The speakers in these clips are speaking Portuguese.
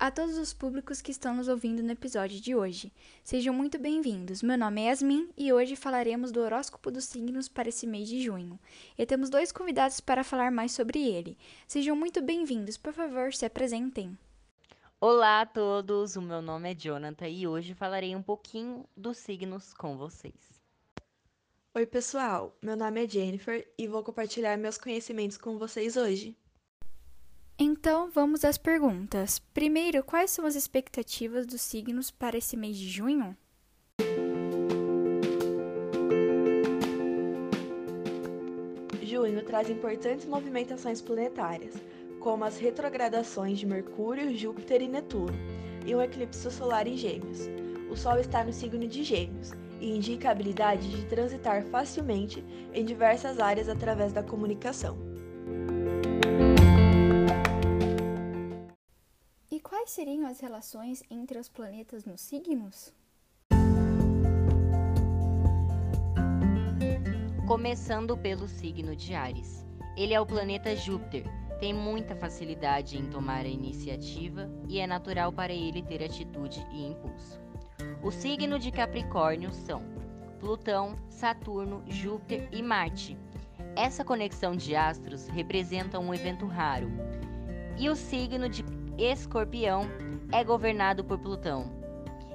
a todos os públicos que estão nos ouvindo no episódio de hoje. Sejam muito bem-vindos. Meu nome é Yasmin e hoje falaremos do horóscopo dos signos para esse mês de junho. E temos dois convidados para falar mais sobre ele. Sejam muito bem-vindos. Por favor, se apresentem. Olá a todos, o meu nome é Jonathan e hoje falarei um pouquinho dos signos com vocês. Oi, pessoal, meu nome é Jennifer e vou compartilhar meus conhecimentos com vocês hoje. Então, vamos às perguntas. Primeiro, quais são as expectativas dos signos para esse mês de junho? Junho traz importantes movimentações planetárias, como as retrogradações de Mercúrio, Júpiter e Netuno, e um eclipse solar em Gêmeos. O Sol está no signo de Gêmeos e indica a habilidade de transitar facilmente em diversas áreas através da comunicação. Quais seriam as relações entre os planetas nos signos? Começando pelo signo de Ares. Ele é o planeta Júpiter, tem muita facilidade em tomar a iniciativa e é natural para ele ter atitude e impulso. O signo de Capricórnio são Plutão, Saturno, Júpiter e Marte. Essa conexão de astros representa um evento raro. E o signo de Escorpião é governado por Plutão.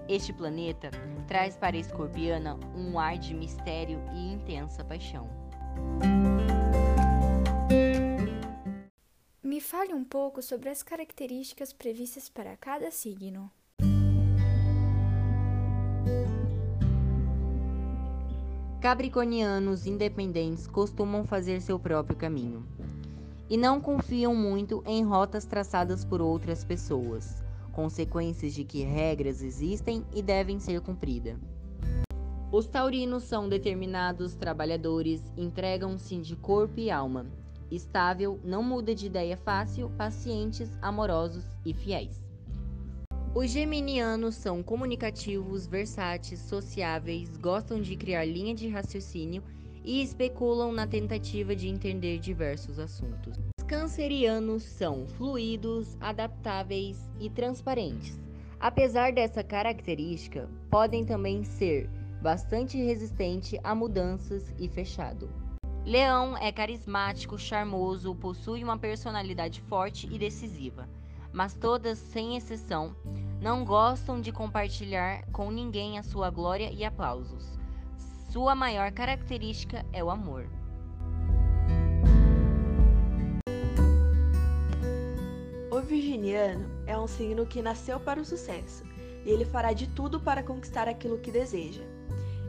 Este planeta traz para a escorpiana um ar de mistério e intensa paixão. Me fale um pouco sobre as características previstas para cada signo. Capricornianos independentes costumam fazer seu próprio caminho e não confiam muito em rotas traçadas por outras pessoas, consequências de que regras existem e devem ser cumpridas. Os taurinos são determinados trabalhadores, entregam-se de corpo e alma, estável, não muda de ideia fácil, pacientes, amorosos e fiéis. Os geminianos são comunicativos, versáteis, sociáveis, gostam de criar linha de raciocínio e especulam na tentativa de entender diversos assuntos. Os cancerianos são fluidos, adaptáveis e transparentes. Apesar dessa característica, podem também ser bastante resistente a mudanças e fechado. Leão é carismático, charmoso, possui uma personalidade forte e decisiva, mas todas, sem exceção, não gostam de compartilhar com ninguém a sua glória e aplausos. Sua maior característica é o amor. O virginiano é um signo que nasceu para o sucesso e ele fará de tudo para conquistar aquilo que deseja.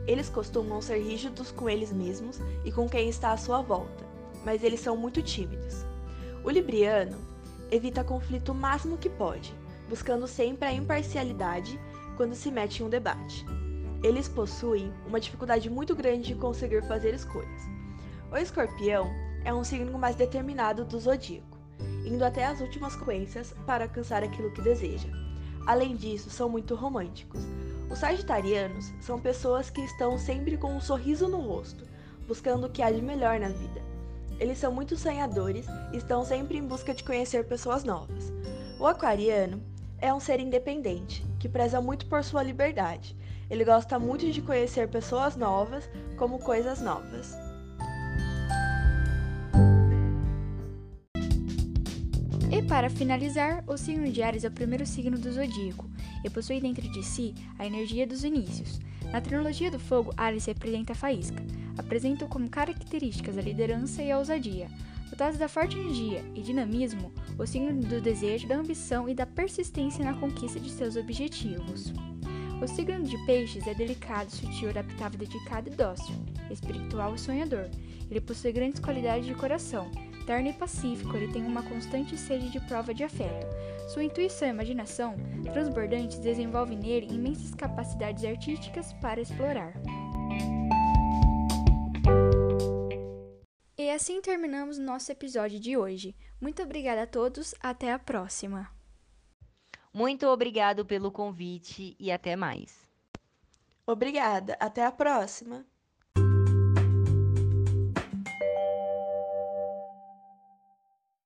Eles costumam ser rígidos com eles mesmos e com quem está à sua volta, mas eles são muito tímidos. O libriano evita conflito o máximo que pode, buscando sempre a imparcialidade quando se mete em um debate. Eles possuem uma dificuldade muito grande de conseguir fazer escolhas. O escorpião é um signo mais determinado do zodíaco, indo até as últimas consequências para alcançar aquilo que deseja. Além disso, são muito românticos, os sagitarianos são pessoas que estão sempre com um sorriso no rosto, buscando o que há de melhor na vida. Eles são muito sonhadores e estão sempre em busca de conhecer pessoas novas. O aquariano é um ser independente, que preza muito por sua liberdade. Ele gosta muito de conhecer pessoas novas, como coisas novas. E para finalizar, o signo de Ares é o primeiro signo do zodíaco e possui dentro de si a energia dos inícios. Na trilogia do fogo, Ares representa a faísca. Apresenta como características a liderança e a ousadia. Dotados da forte energia e dinamismo, o signo do desejo, da ambição e da persistência na conquista de seus objetivos. O signo de peixes é delicado, sutil, adaptável, dedicado e dócil, espiritual e sonhador. Ele possui grandes qualidades de coração, terno e pacífico, ele tem uma constante sede de prova de afeto. Sua intuição e imaginação transbordantes desenvolvem nele imensas capacidades artísticas para explorar. E assim terminamos nosso episódio de hoje. Muito obrigada a todos, até a próxima. Muito obrigado pelo convite e até mais. Obrigada, até a próxima.